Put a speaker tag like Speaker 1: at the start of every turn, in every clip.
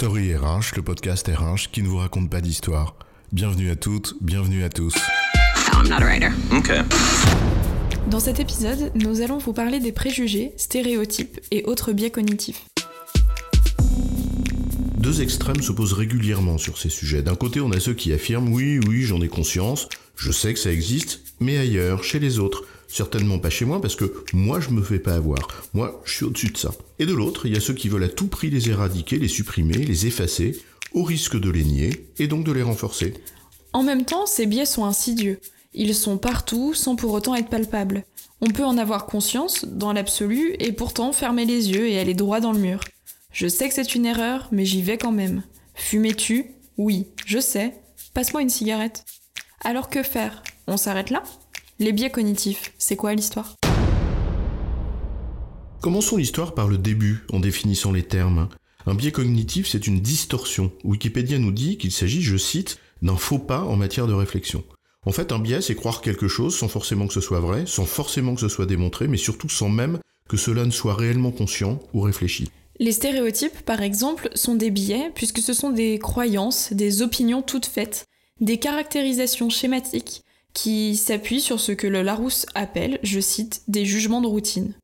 Speaker 1: Story RH, le podcast RH qui ne vous raconte pas d'histoire. Bienvenue à toutes, bienvenue à tous.
Speaker 2: I'm not a writer.
Speaker 3: Okay.
Speaker 4: Dans cet épisode, nous allons vous parler des préjugés, stéréotypes et autres biais cognitifs.
Speaker 1: Deux extrêmes s'opposent régulièrement sur ces sujets. D'un côté, on a ceux qui affirment oui, oui, j'en ai conscience, je sais que ça existe, mais ailleurs, chez les autres. Certainement pas chez moi parce que moi je me fais pas avoir. Moi je suis au-dessus de ça. Et de l'autre, il y a ceux qui veulent à tout prix les éradiquer, les supprimer, les effacer, au risque de les nier et donc de les renforcer.
Speaker 4: En même temps, ces biais sont insidieux. Ils sont partout sans pour autant être palpables. On peut en avoir conscience dans l'absolu et pourtant fermer les yeux et aller droit dans le mur. Je sais que c'est une erreur, mais j'y vais quand même. Fumer-tu Oui, je sais. Passe-moi une cigarette. Alors que faire? On s'arrête là? Les biais cognitifs, c'est quoi l'histoire?
Speaker 1: Commençons l'histoire par le début, en définissant les termes. Un biais cognitif, c'est une distorsion. Wikipédia nous dit qu'il s'agit, je cite, d'un faux pas en matière de réflexion. En fait, un biais, c'est croire quelque chose sans forcément que ce soit vrai, sans forcément que ce soit démontré, mais surtout sans même que cela ne soit réellement conscient ou réfléchi.
Speaker 4: Les stéréotypes, par exemple, sont des biais puisque ce sont des croyances, des opinions toutes faites, des caractérisations schématiques qui s'appuient sur ce que le Larousse appelle, je cite, des jugements de routine.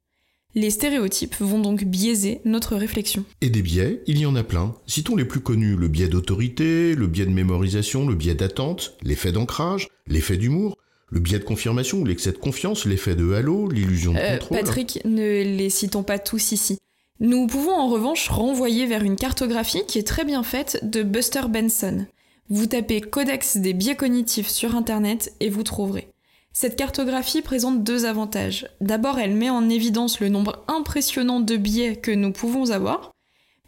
Speaker 4: Les stéréotypes vont donc biaiser notre réflexion.
Speaker 1: Et des biais, il y en a plein. Citons les plus connus, le biais d'autorité, le biais de mémorisation, le biais d'attente, l'effet d'ancrage, l'effet d'humour, le biais de confirmation ou l'excès de confiance, l'effet de halo, l'illusion de
Speaker 4: Euh,
Speaker 1: contrôle.
Speaker 4: Patrick, ne les citons pas tous ici. Nous pouvons en revanche renvoyer vers une cartographie qui est très bien faite de Buster Benson. Vous tapez Codex des biais cognitifs sur Internet et vous trouverez. Cette cartographie présente deux avantages. D'abord, elle met en évidence le nombre impressionnant de biais que nous pouvons avoir,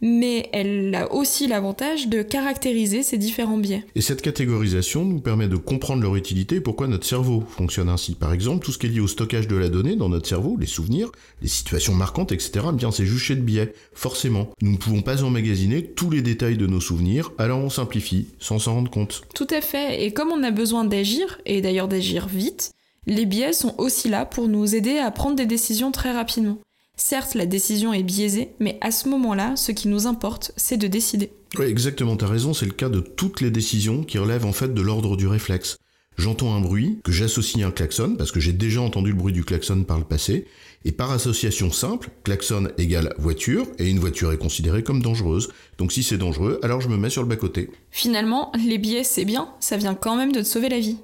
Speaker 4: mais elle a aussi l'avantage de caractériser ces différents biais.
Speaker 1: Et cette catégorisation nous permet de comprendre leur utilité et pourquoi notre cerveau fonctionne ainsi. Par exemple, tout ce qui est lié au stockage de la donnée dans notre cerveau, les souvenirs, les situations marquantes, etc., bien c'est juché de biais, forcément. Nous ne pouvons pas emmagasiner tous les détails de nos souvenirs, alors on simplifie, sans s'en rendre compte.
Speaker 4: Tout à fait, et comme on a besoin d'agir, et d'ailleurs d'agir vite, les biais sont aussi là pour nous aider à prendre des décisions très rapidement. Certes, la décision est biaisée, mais à ce moment-là, ce qui nous importe, c'est de décider.
Speaker 1: Oui, exactement, t'as raison, c'est le cas de toutes les décisions qui relèvent en fait de l'ordre du réflexe. J'entends un bruit que j'associe à un klaxon, parce que j'ai déjà entendu le bruit du klaxon par le passé, et par association simple, klaxon égale voiture, et une voiture est considérée comme dangereuse. Donc si c'est dangereux, alors je me mets sur le bas-côté.
Speaker 4: Finalement, les biais, c'est bien, ça vient quand même de te sauver la vie.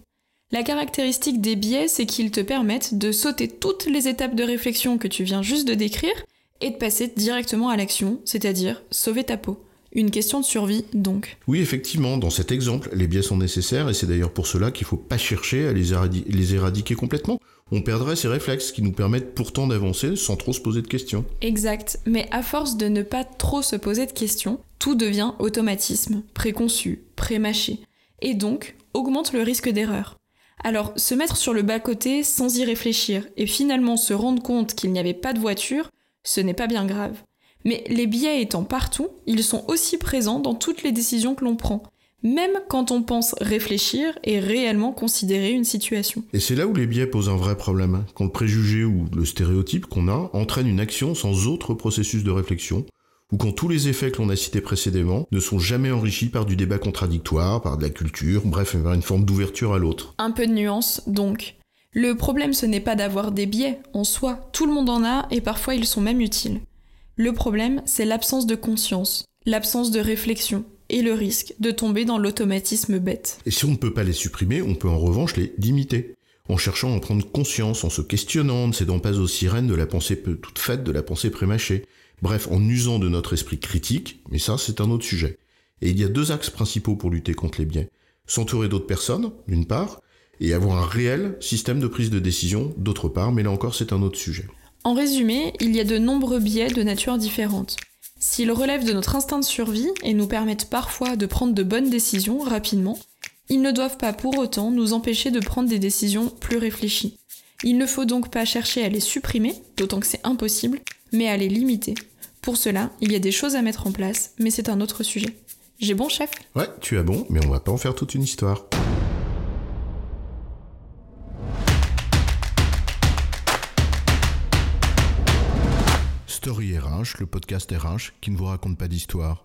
Speaker 4: La caractéristique des biais, c'est qu'ils te permettent de sauter toutes les étapes de réflexion que tu viens juste de décrire et de passer directement à l'action, c'est-à-dire sauver ta peau. Une question de survie donc.
Speaker 1: Oui, effectivement, dans cet exemple, les biais sont nécessaires, et c'est d'ailleurs pour cela qu'il faut pas chercher à les, éradi- les éradiquer complètement. On perdrait ces réflexes qui nous permettent pourtant d'avancer sans trop se poser de questions.
Speaker 4: Exact, mais à force de ne pas trop se poser de questions, tout devient automatisme, préconçu, prémâché, et donc augmente le risque d'erreur. Alors, se mettre sur le bas-côté sans y réfléchir et finalement se rendre compte qu'il n'y avait pas de voiture, ce n'est pas bien grave. Mais les biais étant partout, ils sont aussi présents dans toutes les décisions que l'on prend, même quand on pense réfléchir et réellement considérer une situation.
Speaker 1: Et c'est là où les biais posent un vrai problème, hein. quand le préjugé ou le stéréotype qu'on a entraîne une action sans autre processus de réflexion, ou quand tous les effets que l'on a cités précédemment ne sont jamais enrichis par du débat contradictoire, par de la culture, bref, vers une forme d'ouverture à l'autre.
Speaker 4: Un peu de nuance, donc. Le problème, ce n'est pas d'avoir des biais en soi, tout le monde en a et parfois ils sont même utiles. Le problème, c'est l'absence de conscience, l'absence de réflexion et le risque de tomber dans l'automatisme bête.
Speaker 1: Et si on ne peut pas les supprimer, on peut en revanche les limiter, en cherchant à en prendre conscience, en se questionnant, ne cédant pas aux sirènes de la pensée toute faite, de la pensée prémâchée. Bref, en usant de notre esprit critique, mais ça c'est un autre sujet. Et il y a deux axes principaux pour lutter contre les biais. S'entourer d'autres personnes, d'une part, et avoir un réel système de prise de décision, d'autre part, mais là encore c'est un autre sujet.
Speaker 4: En résumé, il y a de nombreux biais de nature différente. S'ils relèvent de notre instinct de survie et nous permettent parfois de prendre de bonnes décisions rapidement, ils ne doivent pas pour autant nous empêcher de prendre des décisions plus réfléchies. Il ne faut donc pas chercher à les supprimer, d'autant que c'est impossible, mais à les limiter. Pour cela, il y a des choses à mettre en place, mais c'est un autre sujet. J'ai bon chef?
Speaker 1: Ouais, tu as bon, mais on va pas en faire toute une histoire. Story RH, le podcast RH qui ne vous raconte pas d'histoire.